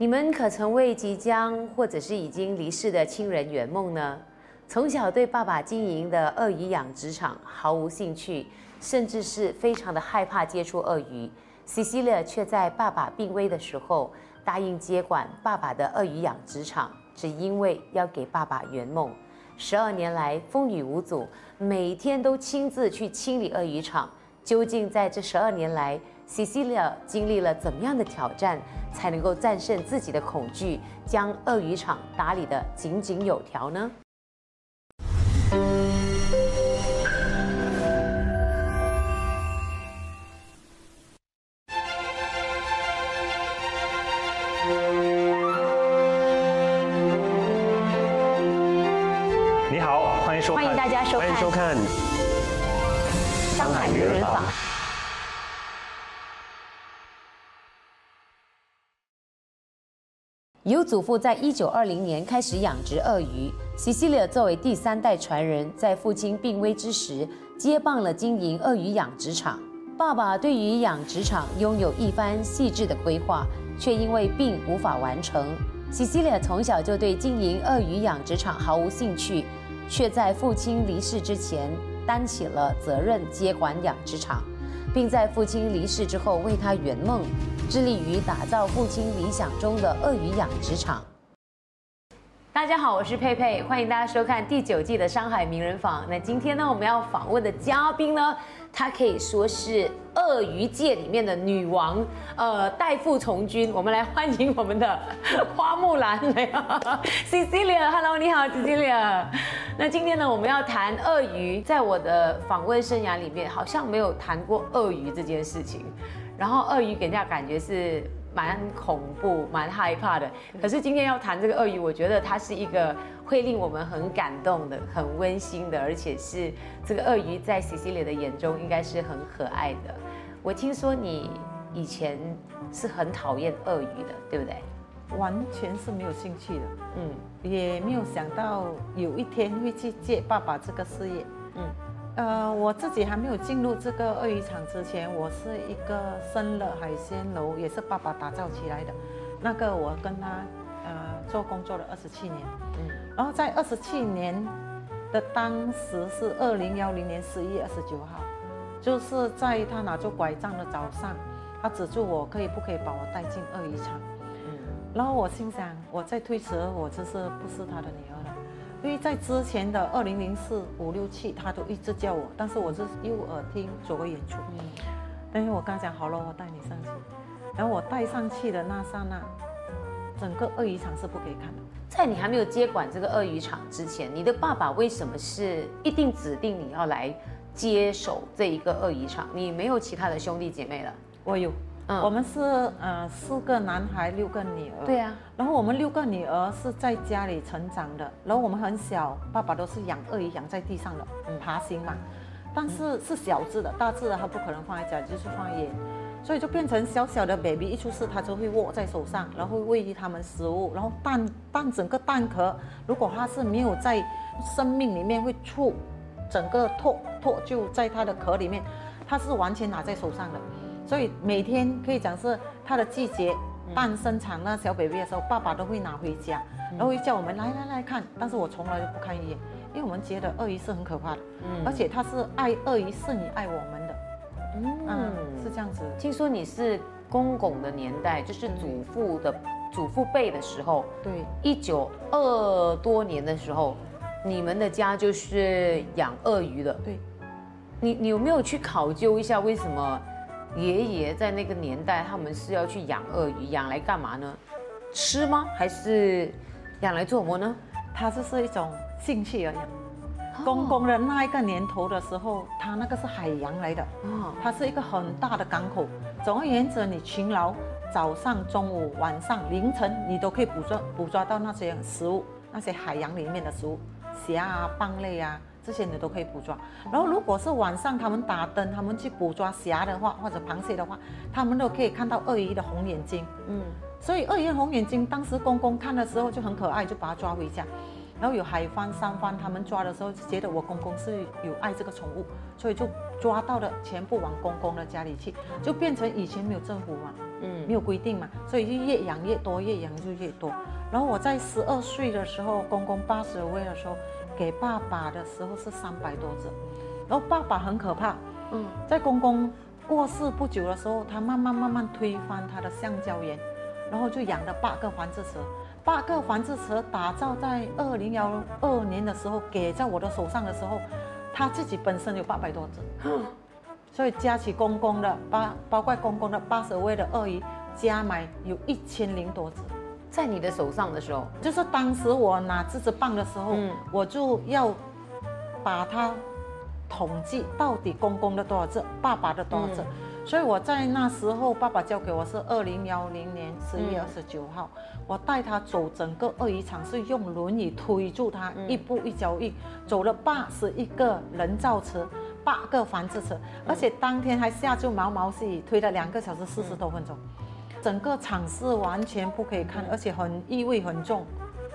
你们可曾为即将或者是已经离世的亲人圆梦呢？从小对爸爸经营的鳄鱼养殖场毫无兴趣，甚至是非常的害怕接触鳄鱼。Cecilia 却在爸爸病危的时候答应接管爸爸的鳄鱼养殖场，只因为要给爸爸圆梦。十二年来风雨无阻，每天都亲自去清理鳄鱼场。究竟在这十二年来，Cecilia 经历了怎么样的挑战，才能够战胜自己的恐惧，将鳄鱼场打理得井井有条呢？你好，欢迎收看，欢迎大家收看欢迎收看《由祖父在一九二零年开始养殖鳄鱼，Cecilia 作为第三代传人，在父亲病危之时接棒了经营鳄鱼养殖场。爸爸对于养殖场拥有一番细致的规划，却因为病无法完成。Cecilia 从小就对经营鳄鱼养殖场毫无兴趣，却在父亲离世之前担起了责任接管养殖场。并在父亲离世之后为他圆梦，致力于打造父亲理想中的鳄鱼养殖场。大家好，我是佩佩，欢迎大家收看第九季的《上海名人坊》。那今天呢，我们要访问的嘉宾呢，她可以说是鳄鱼界里面的女王，呃，代父从军。我们来欢迎我们的花木兰，Cecilia。Hello，你好，Cecilia。那今天呢，我们要谈鳄鱼。在我的访问生涯里面，好像没有谈过鳄鱼这件事情。然后，鳄鱼给人家感觉是蛮恐怖、蛮害怕的。可是今天要谈这个鳄鱼，我觉得它是一个会令我们很感动的、很温馨的，而且是这个鳄鱼在 Cecilia 的眼中应该是很可爱的。我听说你以前是很讨厌鳄鱼的，对不对？完全是没有兴趣的，嗯也没有想到有一天会去接爸爸这个事业。嗯呃，我自己还没有进入这个鳄鱼场之前，我是一个生了海鲜楼，也是爸爸打造起来的。那个我跟他呃做工作了二十七年，嗯然后在二十七年的当时是二零幺零年十一月二十九号，就是在他拿着拐杖的早上，他指住我可以不可以把我带进鳄鱼场。嗯然后我心想，我再推迟，我就是不是他的女因为在之前的二零零四五六七，他都一直叫我，但是我是右耳听左耳演出。嗯但是我刚讲好了，我带你上去，然后我带上去的那刹那，整个鳄鱼场是不可以看的。在你还没有接管这个鳄鱼场之前，你的爸爸为什么是一定指定你要来接手这一个鳄鱼场？你没有其他的兄弟姐妹了？我有，嗯我们是呃四个男孩，六个女儿。对啊，然后我们六个女儿是在家里成长的，然后我们很小，爸爸都是养鳄鱼养在地上的，很爬行嘛。但是是小只的，大只的他不可能放在家里，就是放在野，所以就变成小小的 baby 一出世，他就会握在手上，然后喂他们食物，然后蛋蛋整个蛋壳，如果它是没有在生命里面会触，整个脱脱就在它的壳里面，它是完全拿在手上的，所以每天可以讲是它的季节。蛋生产那小 baby 的时候，爸爸都会拿回家，然后会叫我们来来来看，但是我从来就不看一眼，因为我们觉得鳄鱼是很可怕的，嗯而且它是爱鳄鱼是你爱我们的，嗯，嗯，是这样子。听说你是公公的年代，就是祖父的祖父辈的时候，对，一九二多年的时候，你们的家就是养鳄鱼的。对，你你有没有去考究一下，为什么爷爷在那个年代他们是要去养鳄鱼，养来干嘛呢？吃吗？还是养来做什么呢？它就是一种兴趣而已。公公的那一个年头的时候，它那个是海洋来的，哦，它是一个很大的港口。总而言之，你勤劳，早上、中午、晚上、凌晨，你都可以捕捉捕捉到那些食物，那些海洋里面的食物，虾啊、蚌类啊，这些你都可以捕捉。然后，如果是晚上他们打灯，他们去捕抓虾的话，或者螃蟹的话，他们都可以看到鳄鱼的红眼睛。嗯，所以鳄鱼的红眼睛，当时公公看的时候就很可爱，就把它抓回家。然后有海帆、山帆，他们抓的时候就觉得我公公是有爱这个宠物，所以就抓到了全部往公公的家里去，就变成以前没有政府嘛，嗯，没有规定嘛，所以就越养越多，越养就越多。然后我在十二岁的时候，公公八十位的时候，给爸爸的时候是三百多只，然后爸爸很可怕，嗯，在公公过世不久的时候，他慢慢慢慢推翻他的橡胶园，然后就养了八个繁殖池，八个繁殖池打造在二零幺二年的时候给在我的手上的时候，他自己本身有八百多只，所以加起公公的八包括公公的八十位的鳄鱼加埋有一千零多只。在你的手上的时候，就是当时我拿这支棒的时候，我就要把它统计到底公公的多少只，爸爸的多少只。所以我在那时候，爸爸交给我是二零幺零年十一月二十九号，我带他走整个鳄鱼场，是用轮椅推住他，一步一脚印，走了八十一个人造车，八个繁殖车，而且当天还下着毛毛细雨，推了两个小时四十多分钟。整个场是完全不可以看，而且很意味很重。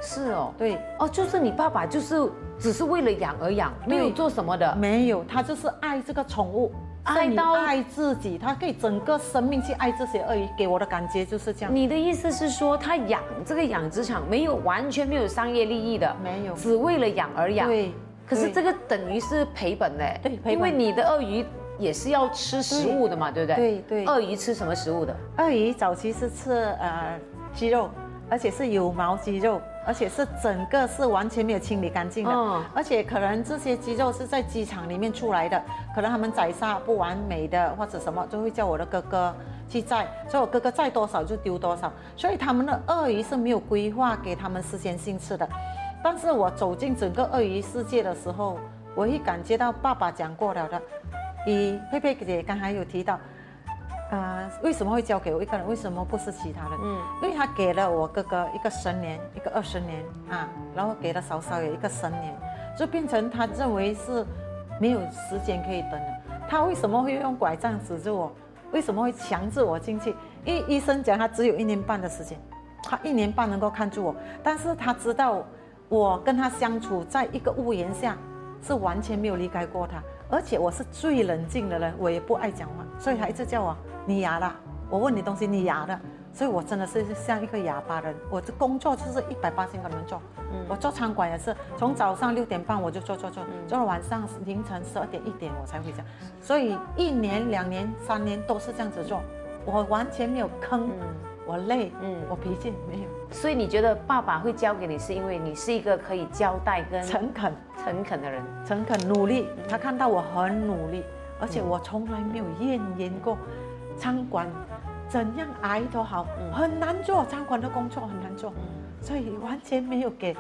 是哦，对哦，就是你爸爸就是只是为了养而养，没有做什么的。没有，他就是爱这个宠物，爱到爱自己，他可以整个生命去爱这些鳄鱼。给我的感觉就是这样。你的意思是说，他养这个养殖场没有完全没有商业利益的，没有，只为了养而养。对。可是这个等于是赔本嘞。对，因为你的鳄鱼。也是要吃食物的嘛，对不对？对对。鳄鱼吃什么食物的？鳄鱼早期是吃呃鸡肉，而且是有毛鸡肉，而且是整个是完全没有清理干净的。嗯。而且可能这些鸡肉是在机场里面出来的，可能他们宰杀不完美的或者什么，就会叫我的哥哥去宰，所以我哥哥宰多少就丢多少。所以他们的鳄鱼是没有规划给他们事先性吃的。但是我走进整个鳄鱼世界的时候，我会感觉到爸爸讲过了的。以佩佩姐刚才有提到，呃，为什么会交给我一个人？为什么不是其他人？嗯，因为他给了我哥哥一个十年，一个二十年啊，然后给了嫂嫂也一个十年，就变成他认为是没有时间可以等了。他为什么会用拐杖指着我？为什么会强制我进去？因为医生讲他只有一年半的时间，他一年半能够看住我，但是他知道我跟他相处在一个屋檐下，是完全没有离开过他。而且我是最冷静的人，我也不爱讲话，所以他一直叫我你哑了。我问你东西，你哑了，所以我真的是像一个哑巴人。我的工作就是一百八千个人做，我做餐馆也是，从早上六点半我就做做做，做到晚上凌晨十二点一点我才回家。所以一年、两年、三年都是这样子做，我完全没有坑。我累，嗯，我脾气没有，所以你觉得爸爸会教给你，是因为你是一个可以交代跟诚恳、诚恳的人，诚恳努力。他看到我很努力，而且我从来没有怨言过。餐馆怎样挨都好，很难做，餐馆的工作很难做，所以完全没有给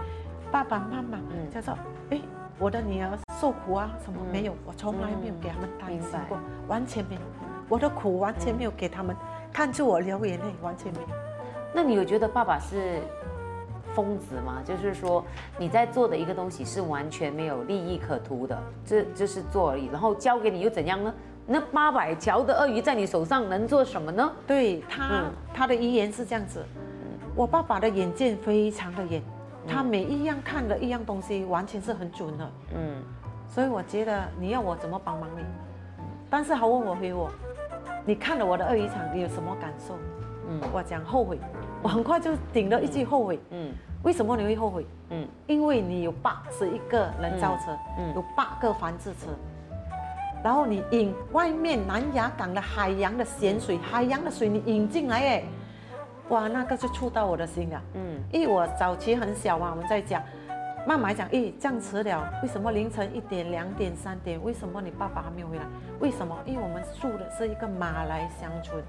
爸爸妈妈，叫做哎，我的女儿受苦啊什么没有，我从来没有给他们担心过，完全没有，我的苦完全没有给他们。看出我流眼泪，完全没有。那你有觉得爸爸是疯子吗？就是说你在做的一个东西是完全没有利益可图的，这就是做而已。然后交给你又怎样呢？那八百条的鳄鱼在你手上能做什么呢？对他，他的遗言是这样子。我爸爸的眼见非常的远，他每一样看的一样东西完全是很准的。嗯，所以我觉得你要我怎么帮忙你？但是他问我回我。你看了我的鳄鱼场，你有什么感受？嗯，我讲后悔，我很快就顶了一句后悔。嗯，为什么你会后悔？嗯，因为你有八十一个人造车，嗯，有八个繁殖车，然后你引外面南雅港的海洋的咸水，海洋的水你引进来，哎，哇，那个就触到我的心了。嗯，因为我早期很小嘛，我们在讲。妈妈讲，咦，这样迟了，为什么凌晨一点、两点、三点？为什么你爸爸还没有回来？为什么？因为我们住的是一个马来乡村，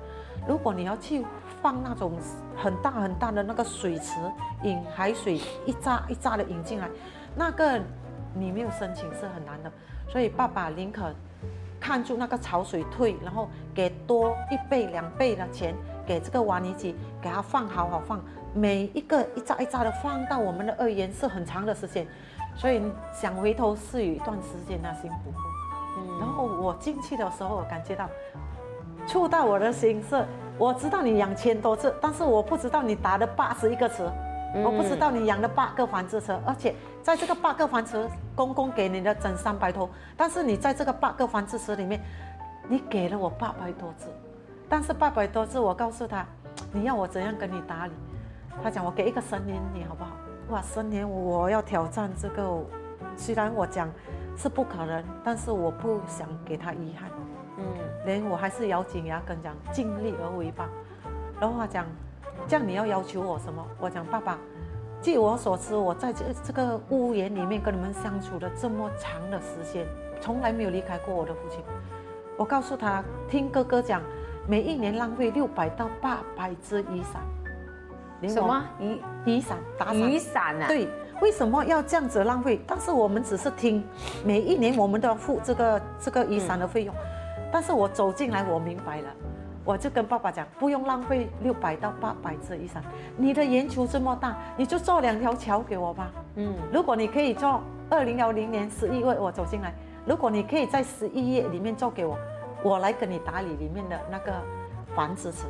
如果你要去放那种很大很大的那个水池，引海水一扎一扎的引进来，那个你没有申请是很难的。所以爸爸宁可看住那个潮水退，然后给多一倍、两倍的钱给这个挖泥机，给他放好好放。每一个一扎一扎的放到我们的二元是很长的时间，所以想回头是有一段时间那辛苦。嗯，然后我进去的时候，我感觉到触到我的心是，我知道你养千多次，但是我不知道你打了八十一个词，我不知道你养了八个繁殖车，而且在这个八个繁殖，公公给你的整三百头，但是你在这个八个繁殖池里面，你给了我八百多只。但是八百多次我告诉他，你要我怎样跟你打理？他讲我给一个十年你好不好？哇，十年我要挑战这个，虽然我讲是不可能，但是我不想给他遗憾。嗯，连我还是咬紧牙根讲尽力而为吧。然后他讲，这样你要要求我什么？我讲爸爸，据我所知，我在这这个屋檐里面跟你们相处了这么长的时间，从来没有离开过我的父亲。我告诉他，听哥哥讲，每一年浪费六百到八百只雨伞。什么雨雨伞？打雨伞啊？对，为什么要这样子浪费？但是我们只是听，每一年我们都要付这个这个雨伞的费用。但是我走进来，我明白了，我就跟爸爸讲，不用浪费六百到八百只雨伞。你的圆球这么大，你就做两条桥给我吧。嗯，如果你可以做二零幺零年十一月我走进来。如果你可以在十一月里面做给我，我来跟你打理里面的那个繁殖池，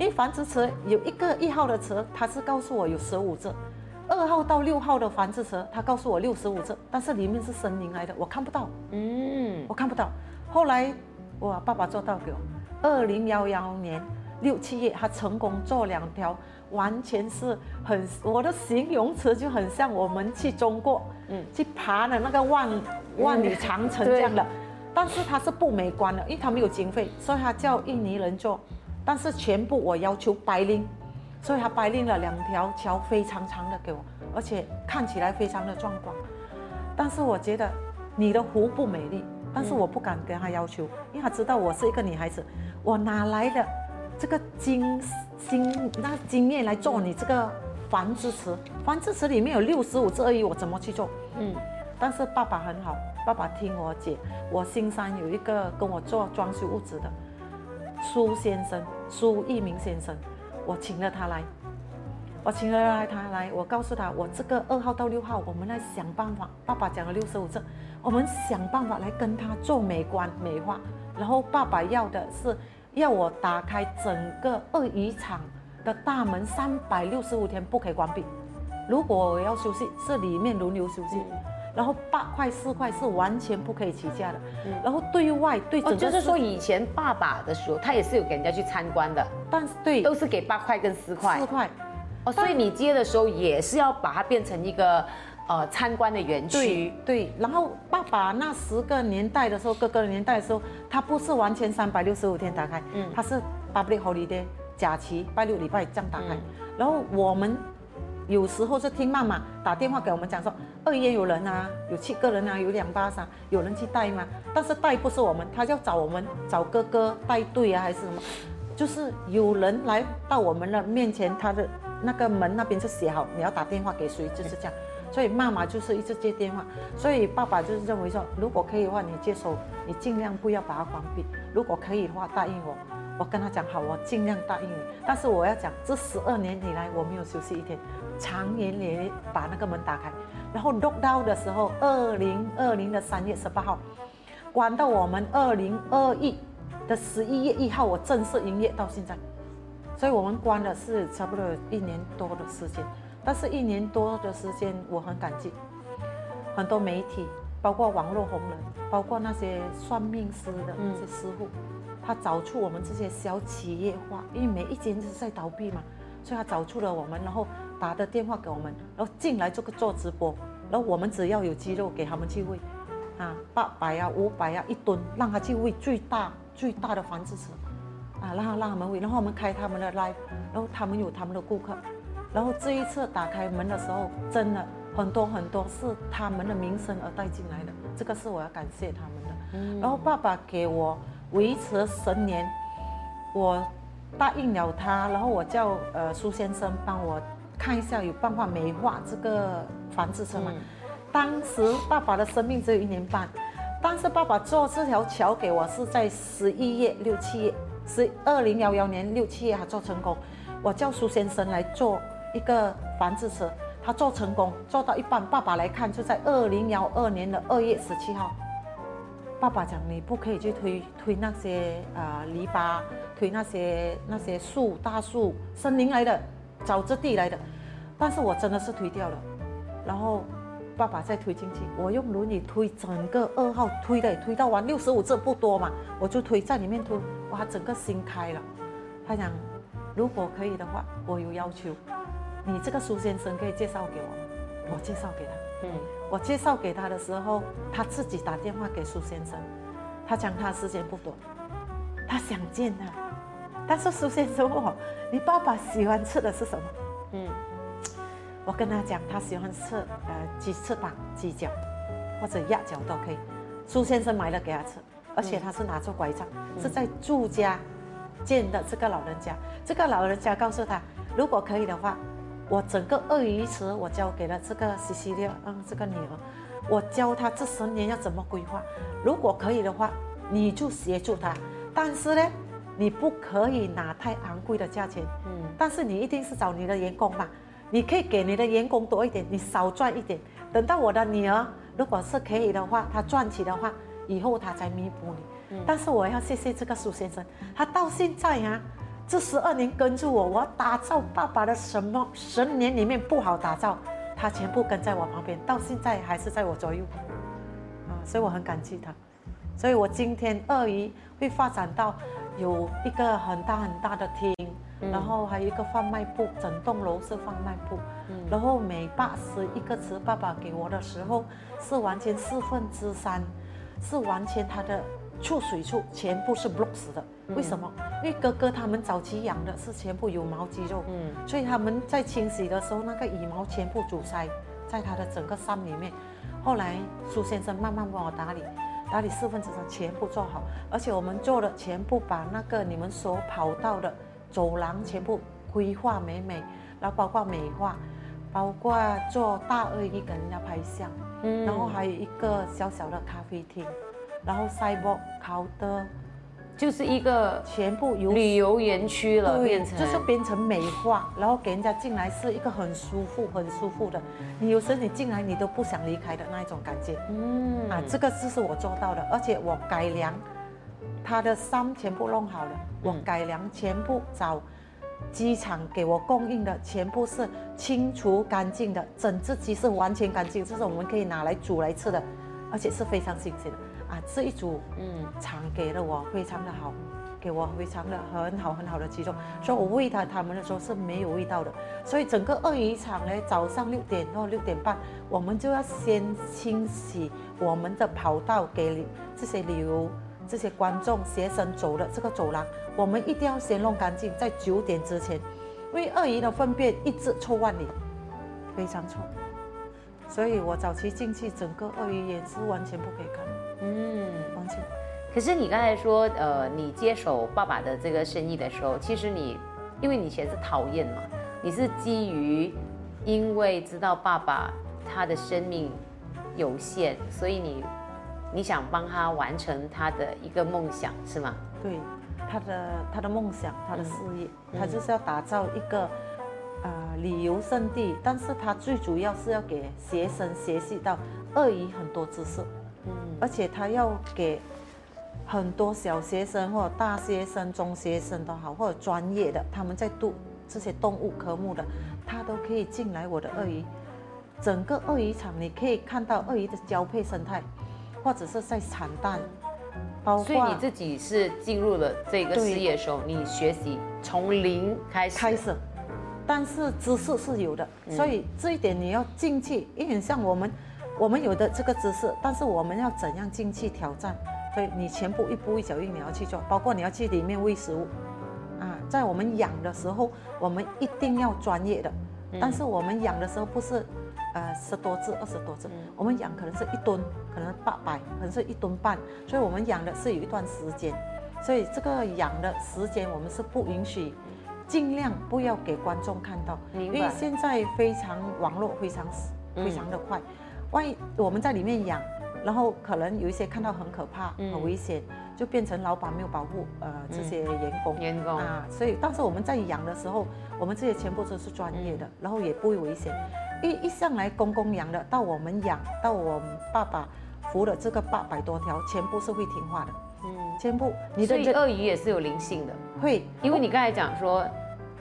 因为繁殖池有一个一号的池，他是告诉我有十五只，二号到六号的繁殖池，他告诉我六十五只，但是里面是森林来的，我看不到，嗯，我看不到。后来我爸爸做到给我，二零幺幺年六七月，他成功做两条，完全是很我的形容词就很像我们去中国，嗯，去爬的那个万。万里长城这样的，但是它是不美观的，因为它没有经费，所以他叫印尼人做，但是全部我要求白拎，所以他白拎了两条桥非常长的给我，而且看起来非常的壮观。但是我觉得你的湖不美丽，但是我不敢跟他要求，因为他知道我是一个女孩子，我哪来的这个经经那经验来做你这个繁殖池？繁殖池里面有六十五只鳄鱼，我怎么去做？嗯。但是爸爸很好，爸爸听我姐，我新山有一个跟我做装修屋子的苏先生，苏一鸣先生，我请了他来，我请了他来，我告诉他，我这个二号到六号，我们来想办法。爸爸讲了六十五次，我们想办法来跟他做美观美化。然后爸爸要的是要我打开整个鳄鱼场的大门，三百六十五天不可以关闭。如果我要休息，是里面轮流休息。然后八块四块是完全不可以起价的，然后对外对整个就是说以前爸爸的时候，他也是有给人家去参观的，但是对都是给八块跟四块，四块，哦，所以你接的时候也是要把它变成一个呃参观的园区，对，然后爸爸那十个年代的时候，哥哥的年代的时候，他不是完全三百六十五天打开，嗯，他是 public holiday 假期拜六礼拜这样打开，然后我们。有时候是听妈妈打电话给我们讲说，二爷有人啊，有七个人啊，有两巴掌，有人去带吗？但是带不是我们，他要找我们找哥哥带队啊，还是什么？就是有人来到我们的面前，他的那个门那边就写好，你要打电话给谁，就是这样。所以妈妈就是一直接电话，所以爸爸就是认为说，如果可以的话，你接手，你尽量不要把它关闭。如果可以的话，答应我，我跟他讲好，我尽量答应你。但是我要讲，这十二年以来我没有休息一天。长年累把那个门打开，然后 lock down 的时候，二零二零的三月十八号，关到我们二零二一的十一月一号，我正式营业到现在，所以我们关的是差不多一年多的时间，但是一年多的时间我很感激，很多媒体，包括网络红人，包括那些算命师的那些师傅，他找出我们这些小企业化，因为每一间都是在倒闭嘛，所以他找出了我们，然后。打的电话给我们，然后进来这个做直播，然后我们只要有鸡肉给他们去喂，啊，八百呀、五百呀一吨，让他去喂最大最大的繁殖池，啊，让他让他们喂，然后我们开他们的 live，然后他们有他们的顾客，然后这一次打开门的时候，真的很多很多是他们的名声而带进来的，这个是我要感谢他们的。然后爸爸给我维持十年，我答应了他，然后我叫呃苏先生帮我。看一下有办法美化这个房子车吗？当时爸爸的生命只有一年半，但是爸爸做这条桥给我是在十一月六七月，是二零幺幺年六七月他做成功。我叫苏先生来做一个房子车，他做成功做到一半，爸爸来看就在二零幺二年的二月十七号。爸爸讲你不可以去推推那些啊篱笆，推那些那些树大树森林来的。沼泽地来的，但是我真的是推掉了，然后爸爸再推进去，我用轮椅推整个二号推的，推到完六十五次不多嘛，我就推在里面推，哇，整个心开了，他讲，如果可以的话，我有要求，你这个苏先生可以介绍给我吗？我介绍给他。嗯，我介绍给他的时候，他自己打电话给苏先生，他讲他时间不多，他想见他，但是苏先生问我，你爸爸喜欢吃的是什么？嗯，我跟他讲，他喜欢吃呃鸡翅膀、鸡脚或者鸭脚都可以。苏先生买了给他吃，而且他是拿着拐杖，是在住家见的这个老人家。这个老人家告诉他，如果可以的话，我整个鳄鱼池我交给了这个西西利，嗯，这个女儿，我教她这十年要怎么规划。如果可以的话，你就协助她，但是呢，你不可以拿太昂贵的价钱，嗯，但是你一定是找你的员工嘛，你可以给你的员工多一点，你少赚一点，等到我的女儿。如果是可以的话，她赚起的话，以后她才弥补你。但是我要谢谢这个苏先生，他到现在呀，这十二年跟着我，我打造爸爸的什么十年里面不好打造，他全部跟在我旁边，到现在还是在我左右。啊，所以我很感激他。所以我今天鳄鱼会发展到有一个很大很大的厅。然后还有一个贩卖部，整栋楼是贩卖部。然后每八十一个词，爸爸给我的时候是完全四分之三，是完全他的出水处全部是 block 死的。为什么？因为哥哥他们早期养的是全部有毛肌肉，嗯，所以他们在清洗的时候，那个羽毛全部阻塞在他的整个山里面。后来苏先生慢慢帮我打理，打理四分之三全部做好，而且我们做了全部把那个你们所跑到的。走廊全部规划美美，然后包括美化，包括做大鳄鱼给人家拍相，嗯，然后还有一个小小的咖啡厅，然后赛博考的，就是一个全部由旅游园区了，变成。就是变成美化，然后给人家进来是一个很舒服、很舒服的，你有时你进来你都不想离开的那一种感觉，嗯，啊，这个就是我做到的，而且我改良。他的山全部弄好了，我改良全部找机场给我供应的，全部是清除干净的，整只鸡是完全干净，这是我们可以拿来煮来吃的，而且是非常新鲜的啊！这一组嗯厂给了我非常的好，给我非常的很好很好的鸡肉，所以我喂它它们的时候是没有味道的。所以整个鳄鱼场呢，早上六点到六点半，我们就要先清洗我们的跑道给这些旅游。这些观众、学生走的这个走廊，我们一定要先弄干净，在九点之前，因为鳄鱼的粪便一直臭万里，非常臭，所以我早期进去，整个鳄鱼也是完全不可以看，嗯，完全。可是你刚才说，呃，你接手爸爸的这个生意的时候，其实你，因为你以前是讨厌嘛，你是基于因为知道爸爸他的生命有限，所以你。你想帮他完成他的一个梦想是吗？对，他的他的梦想，他的事业，他就是要打造一个呃旅游胜地，但是他最主要是要给学生学习到鳄鱼很多知识，而且他要给很多小学生或者大学生、中学生都好，或者专业的他们在读这些动物科目的，他都可以进来我的鳄鱼，整个鳄鱼场你可以看到鳄鱼的交配生态。或者是在产蛋，包括所以你自己是进入了这个事业的时候，你学习从零开始。开始，但是知识是有的，所以这一点你要进去，因为像我们，我们有的这个知识，但是我们要怎样进去挑战？所以你全部一步一脚印你要去做，包括你要去里面喂食物，啊，在我们养的时候，我们一定要专业的，但是我们养的时候不是。呃，十多只、二十多只，我们养可能是一吨，可能八百，可能是一吨半，所以我们养的是有一段时间，所以这个养的时间我们是不允许，尽量不要给观众看到，因为现在非常网络非常非常的快，万一我们在里面养，然后可能有一些看到很可怕、很危险，就变成老板没有保护呃这些员工，员工啊，所以但是我们在养的时候，我们这些全部都是专业的，然后也不会危险。一一向来公公养的，到我们养，到我们爸爸扶的这个八百多条，全部是会听话的。嗯，全部。你的鳄鱼也是有灵性的，会。因为你刚才讲说，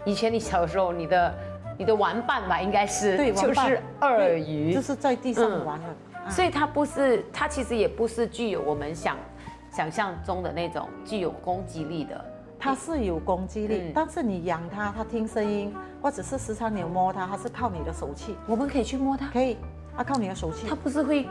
以前你小时候，你的你的玩伴吧，应该是对，就是鳄鱼，就是在地上玩的。所以它不是，它其实也不是具有我们想想象中的那种具有攻击力的。它是有攻击力，嗯但是你养它，它听声音，或者是时常你摸它，它是靠你的手气，我们可以去摸它，可以，它靠你的手气它，不是会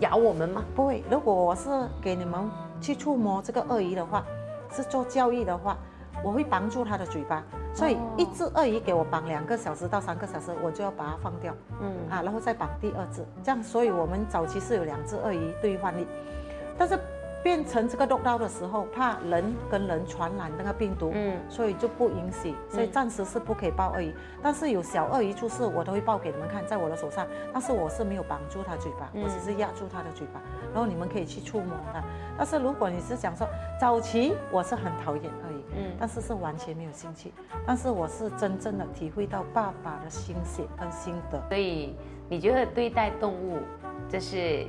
咬我们吗？不会。如果我是给你们去触摸这个鳄鱼的话，是做教育的话，我会绑住它的嘴巴，所以哦一只鳄鱼给我绑两个小时到三个小时，我就要把它放掉。嗯啊，然后再绑第二只，这样，所以我们早期是有两只鳄鱼兑换率，但是变成这个 lockdown 的时候，怕人跟人传染那个病毒，嗯所以就不允许，所以暂时是不可以抱鳄鱼。但是有小鳄鱼出事，我都会抱给你们看，在我的手上，但是我是没有绑住它嘴巴，我只是压住它的嘴巴，然后你们可以去触摸它。但是如果你是想说早期我是很讨厌鳄鱼，嗯但是是完全没有兴趣，但是我是真正的体会到爸爸的心血跟心得。所以你觉得对待动物，这是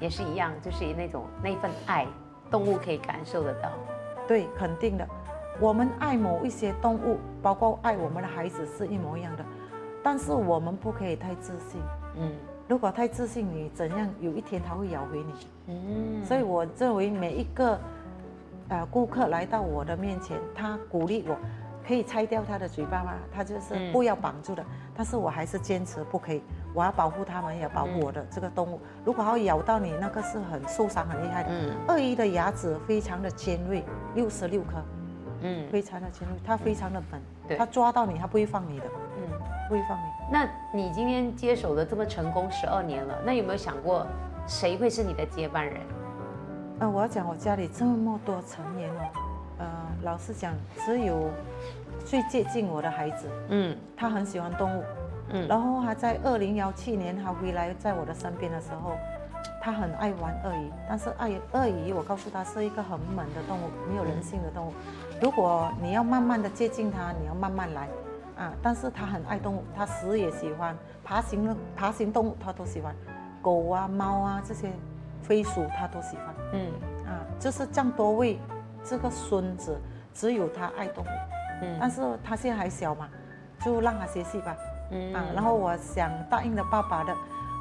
也是一样，就是那种那份爱，动物可以感受得到。对，肯定的。我们爱某一些动物，包括爱我们的孩子是一模一样的，但是我们不可以太自信。嗯如果太自信，你怎样有一天它会咬回你。嗯，所以我认为每一个呃顾客来到我的面前，他鼓励我，可以拆掉他的嘴巴吗？他就是嗯不要绑住的，但是我还是坚持不可以，我要保护他们，也要保护我的这个动物。如果它咬到你，那个是很受伤很厉害的。嗯鳄鱼的牙齿非常的尖锐，六十六颗。嗯非常的尖锐，它非常的对狠，它抓到你，它不会放你的，嗯。不会放你。那你今天接手的这么成功十二年了，那有没有想过谁会是你的接班人？呃，我要讲我家里这么多成员哦，呃，老实讲，只有最接近我的孩子，嗯。他很喜欢动物，嗯。然后他在二零幺七年他回来在我的身边的时候，他很爱玩鳄鱼，但是爱鳄鱼，我告诉他是一个很猛的动物，没有人性的动物。如果你要慢慢的接近它，你要慢慢来，啊，但是他很爱动物，他死也喜欢，爬行的爬行动物他都喜欢，狗啊、猫啊这些飞鼠他都喜欢，嗯。啊，就是这样多位，这个孙子只有他爱动物，嗯。但是他现在还小嘛，就让他学习吧。嗯。啊，然后我想答应了爸爸的，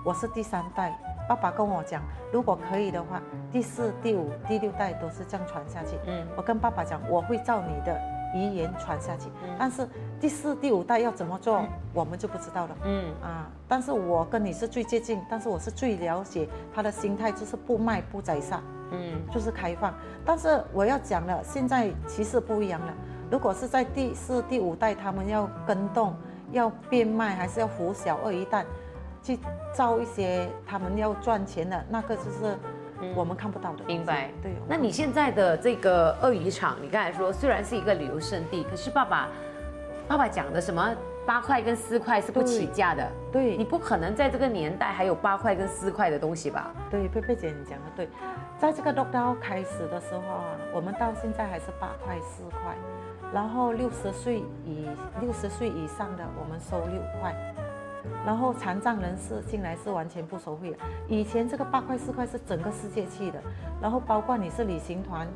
我是第三代，爸爸跟我讲，如果可以的话，第四、第五、第六代都是这样传下去。嗯。我跟爸爸讲，我会照你的遗言传下去，嗯。但是第四、第五代要怎么做，我们就不知道了。嗯。啊，但是我跟你是最接近，但是我是最了解他的心态，就是不卖不宰杀，嗯就是开放。但是我要讲了，现在其实不一样了。如果是在第四、第五代，他们要跟动、要变卖，还是要扶小鳄鱼蛋，去造一些他们要赚钱的，那个就是我们看不到的。明白。对。那你现在的这个鳄鱼场，你刚才说虽然是一个旅游胜地，可是爸爸，爸爸讲的什么八块跟四块是不起价的，对你不可能在这个年代还有八块跟四块的东西吧？对，贝贝姐你讲的对，在这个 lockdown 开始的时候啊，我们到现在还是八块四块，然后六十岁以六十岁以上的我们收六块，然后残障人士进来是完全不收费的。以前这个八块四块是整个世界去的，然后包括你是旅行团，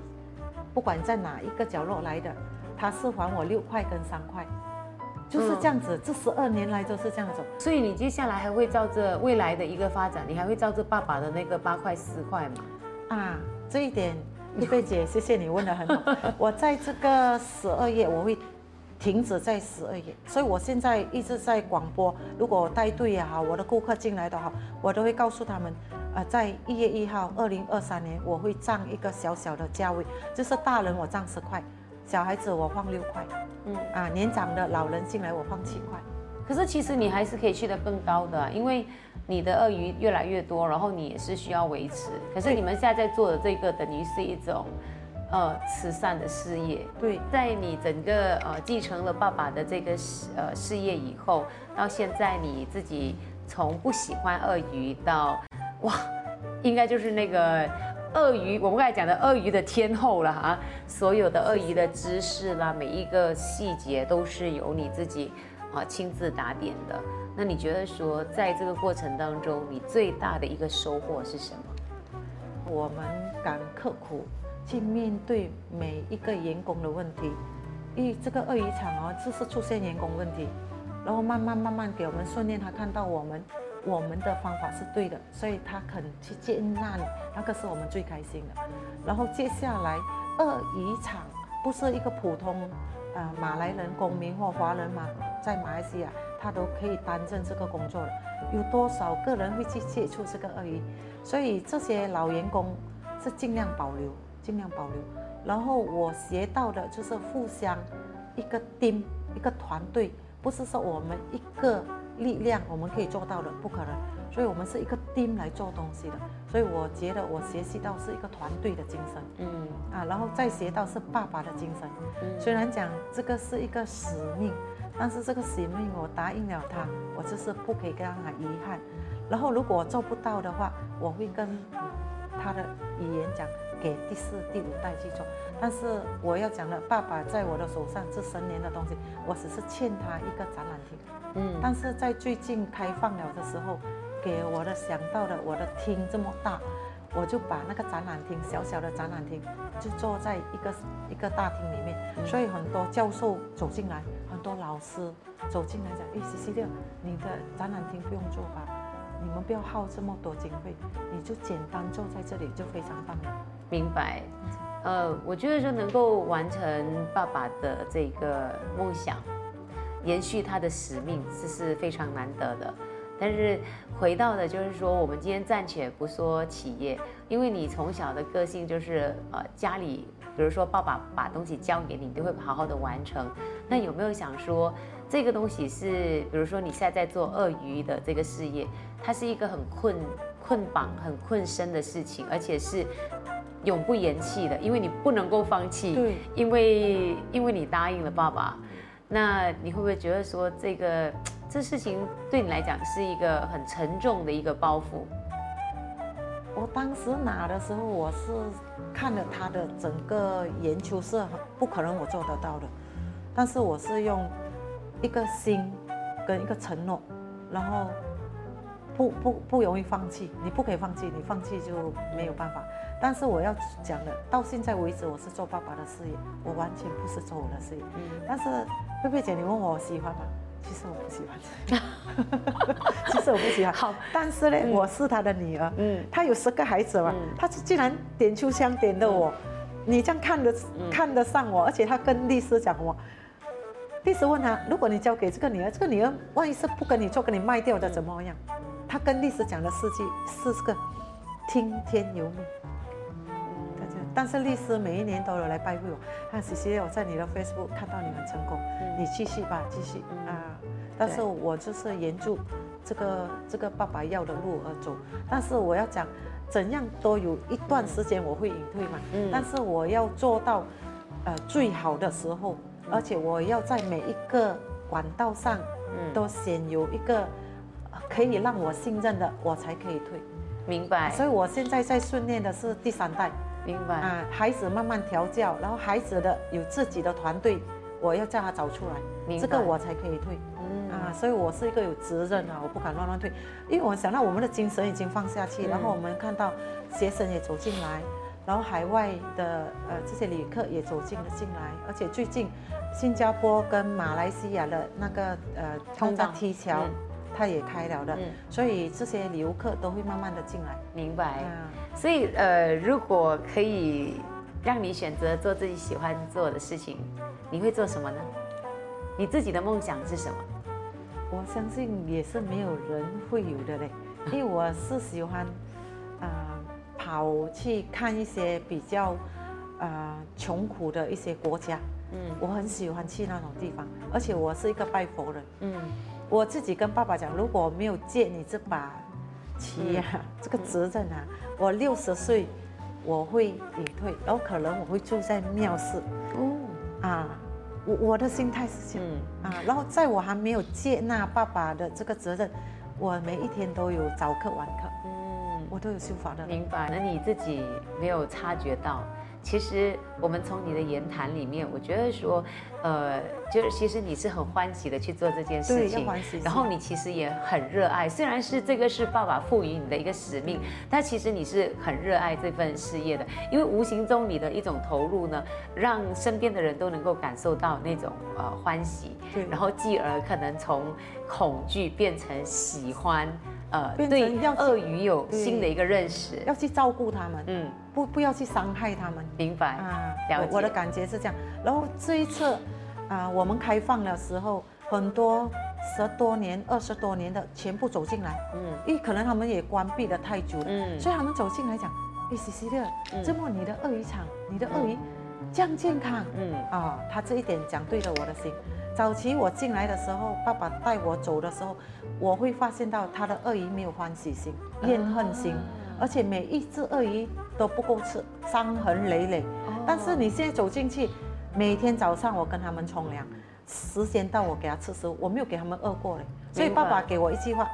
不管在哪一个角落来的，他是还我六块跟三块，就是这样子，这十二年来都是这样走。所以你接下来还会照着未来的一个发展，你还会照着爸爸的那个八块十块吗？啊，这一点，一贝姐，谢谢你问的很好。我在这个十二月，我会停止在十二月，所以我现在一直在广播。如果我带队也好，我的顾客进来的好，我都会告诉他们，呃，在一月一号，二零二三年，我会涨一个小小的价位，就是大人我涨十块，小孩子我放六块，啊，年长的老人进来我放七块。可是其实你还是可以去得更高的啊、因为你的鳄鱼越来越多，然后你也是需要维持。可是你们现在在做的这个，等于是一种呃慈善的事业。对，在你整个呃继承了爸爸的这个事呃事业以后，到现在你自己从不喜欢鳄鱼到哇，应该就是那个鳄鱼，我们刚才讲的鳄鱼的天后了哈，所有的鳄鱼的知识啦，每一个细节都是由你自己啊亲自打点的。那你觉得说，在这个过程当中，你最大的一个收获是什么？我们敢刻苦去面对每一个员工的问题，因为这个鳄鱼场哦，就是出现员工问题，然后慢慢慢慢给我们训练，他看到我们我们的方法是对的，所以他肯去接纳你，那个是我们最开心的。然后接下来鳄鱼场不是一个普通呃马来人公民或华人嘛在马来西亚，他都可以担任这个工作的。有多少个人会去接触这个鳄鱼？所以这些老员工是尽量保留，尽量保留。然后我学到的就是互相一个盯一个团队，不是说我们一个力量我们可以做到的，不可能。所以我们是一个 team 来做东西的。所以我觉得我学习到是一个团队的精神，嗯啊，然后再学到是爸爸的精神。虽然讲这个是一个使命，但是这个使命我答应了他，我就是不可以让他遗憾。然后如果做不到的话，我会跟他的语言讲。给第四、第五代去做，但是我要讲的，爸爸在我的手上这十年的东西，我只是欠他一个展览厅。嗯，但是在最近开放了的时候，给我的想到的，我的厅这么大，我就把那个展览厅小小的展览厅，就坐在一个一个大厅里面，所以很多教授走进来，很多老师走进来讲，哎，西西六，你的展览厅不用做吧？你们不要耗这么多经费，你就简单坐在这里就非常棒了。明白，呃，我觉得说能够完成爸爸的这个梦想，延续他的使命，这是非常难得的。但是回到的，就是说，我们今天暂且不说企业，因为你从小的个性就是呃，家里，比如说爸爸把东西交给你，都会好好的完成。那有没有想说，这个东西是，比如说你现在在做鳄鱼的这个事业，它是一个很困困绑、很困身的事情，而且是。永不言弃的，因为你不能够放弃。对，因为因为你答应了爸爸，那你会不会觉得说这个这事情对你来讲是一个很沉重的一个包袱？我当时拿的时候，我是看了他的整个研究是不可能我做得到的，但是我是用一个心跟一个承诺，然后不不不容易放弃，你不可以放弃，你放弃就没有办法。但是我要讲的，到现在为止，我是做爸爸的事业，我完全不是做我的事业。嗯。但是贝贝姐，你问我喜欢吗？其实我不喜欢。其实我不喜欢。好。但是呢，我是他的女儿。嗯。他有十个孩子嘛？他竟然点出枪点的我，你这样看得看得上我，而且他跟律师讲我，律师问他，如果你交给这个女儿，这个女儿万一是不跟你做，跟你卖掉的怎么样？他跟律师讲的事迹是个听天由命。但是律师每一年都有来拜会我，啊，谢谢我在你的 Facebook 看到你很成功，你继续吧，继续啊。但是我就是沿着这个这个爸爸要的路而走。但是我要讲，怎样都有一段时间我会隐退嘛。嗯。但是我要做到，呃，最好的时候，而且我要在每一个管道上，嗯，都先有一个可以让我信任的，我才可以退。明白。所以我现在在训练的是第三代。明白啊，孩子慢慢调教，然后孩子的有自己的团队，我要叫他找出来，这个我才可以退。嗯啊，所以我是一个有责任啊，我不敢乱乱退，因为我想到我们的精神已经放下去，然后我们看到学生也走进来，然后海外的呃这些旅客也走进了进来，而且最近新加坡跟马来西亚的那个呃通道梯桥。它也开了的，所以这些游客都会慢慢的进来。明白。所以呃，如果可以让你选择做自己喜欢做的事情，你会做什么呢？你自己的梦想是什么？我相信也是没有人会有的嘞，因为我是喜欢啊跑去看一些比较啊穷苦的一些国家。嗯，我很喜欢去那种地方，而且我是一个拜佛人。嗯。我自己跟爸爸讲，如果没有借你这把旗呀，这个责任啊，我六十岁我会隐退，然后可能我会住在庙寺。哦，啊，我我的心态是这样啊。然后在我还没有接纳爸爸的这个责任，我每一天都有早课晚课，嗯，我都有修法的。明白？那你自己没有察觉到？其实我们从你的言谈里面，我觉得说，呃，就是其实你是很欢喜的去做这件事情，然后你其实也很热爱。虽然是这个是爸爸赋予你的一个使命，但其实你是很热爱这份事业的，因为无形中你的一种投入呢，让身边的人都能够感受到那种呃欢喜，对然后继而可能从恐惧变成喜欢。呃变对成要去鳄鱼有新的一个认识。要去照顾它们，嗯，不不要去伤害它们。明白。啊，了我我的感觉是这样。然后这一次，啊，我们开放的时候，很多十多年、二十多年的全部走进来，嗯因为可能他们也关闭了太久了，嗯所以他们走进来讲，哎，西西的，这么你的鳄鱼场，你的鳄鱼这样健康，嗯啊，他这一点讲对了我的心。早期我进来的时候，爸爸带我走的时候，我会发现到他的鳄鱼没有欢喜心、怨恨心，而且每一只鳄鱼都不够吃，伤痕累累。但是你现在走进去，每天早上我跟他们冲凉，时间到我给他吃食物，我没有给他们饿过嘞。所以爸爸给我一句话：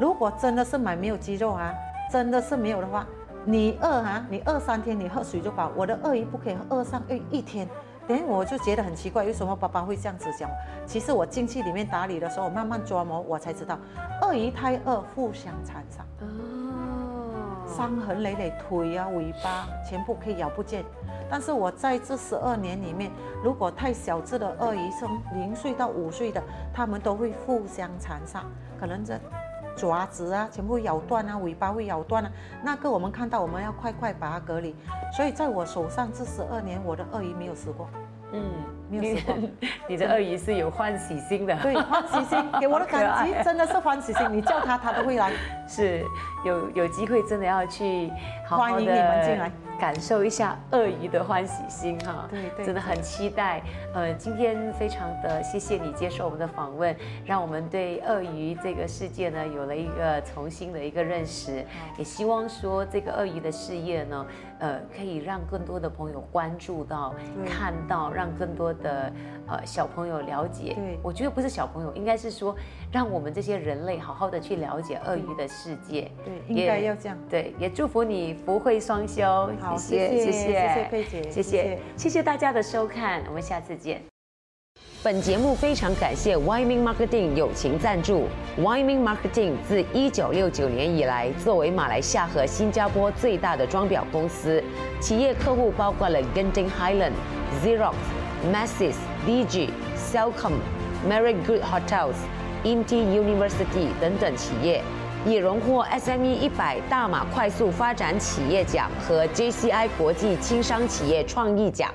如果真的是买没有鸡肉啊，真的是没有的话，你饿啊，你饿三天，你喝水就饱。我的鳄鱼不可以饿上一一天。等我就觉得很奇怪，为什么爸爸会这样子讲？其实我进去里面打理的时候，我慢慢琢磨，我才知道，鳄鱼太饿，互相残杀。哦，伤痕累累，腿啊、尾巴全部可以咬不见。但是我在这十二年里面，如果太小只的鳄鱼，从零岁到五岁的，它们都会互相残杀，可能这爪子啊全部咬断啊，尾巴会咬断啊。那个我们看到，我们要快快把它隔离。所以在我手上这十二年，我的鳄鱼没有死过。嗯，没有死过你 你的鳄鱼是有欢喜心的，对，欢喜心给我的感觉 真的是欢喜心，你叫它它都会来。是有有机会真的要去好好欢迎你们进来，感受一下鳄鱼的欢喜心哈。对对真的很期待。呃，今天非常的谢谢你接受我们的访问，让我们对鳄鱼这个世界呢有了一个重新的一个认识，也希望说这个鳄鱼的事业呢，呃，可以让更多的朋友关注到、看到，让更多的呃小朋友了解。对我觉得不是小朋友，应该是说让我们这些人类好好的去了解鳄鱼的世界。对，应该要这样。对，也祝福你福慧双修。好谢谢，谢谢谢谢佩姐谢谢谢谢，谢谢大家的收看，我们下次见。本节目非常感谢 Wyman Marketing 友情赞助。Wyman Marketing 自一九六九年以来，作为马来西亚和新加坡最大的装裱公司，企业客户包括了 Genting Highland、Xerox、Masses、DG、Cellcom、Marriott Good Hotels、INTI University 等等企业。也荣获 SME 一百大马快速发展企业奖和 JCI 国际轻商企业创意奖。